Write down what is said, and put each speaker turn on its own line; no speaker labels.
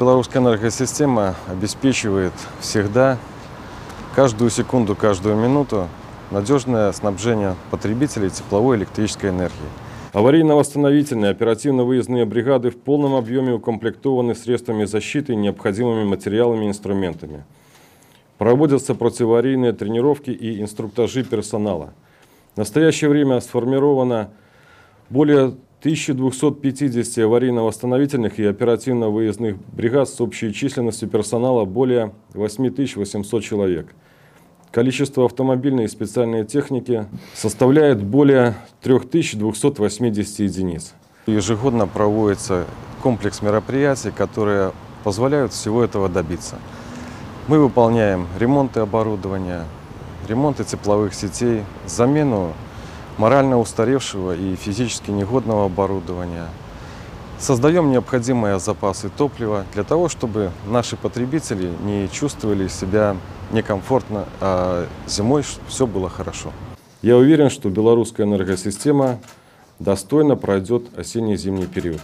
белорусская энергосистема обеспечивает всегда, каждую секунду, каждую минуту надежное снабжение потребителей тепловой и электрической энергией.
Аварийно-восстановительные оперативно-выездные бригады в полном объеме укомплектованы средствами защиты и необходимыми материалами и инструментами. Проводятся противоаварийные тренировки и инструктажи персонала. В настоящее время сформировано более 1250 аварийно-восстановительных и оперативно-выездных бригад с общей численностью персонала более 8800 человек. Количество автомобильной и специальной техники составляет более 3280 единиц.
Ежегодно проводится комплекс мероприятий, которые позволяют всего этого добиться. Мы выполняем ремонты оборудования, ремонты тепловых сетей, замену морально устаревшего и физически негодного оборудования. Создаем необходимые запасы топлива для того, чтобы наши потребители не чувствовали себя некомфортно, а зимой все было хорошо.
Я уверен, что белорусская энергосистема достойно пройдет осенне-зимний период.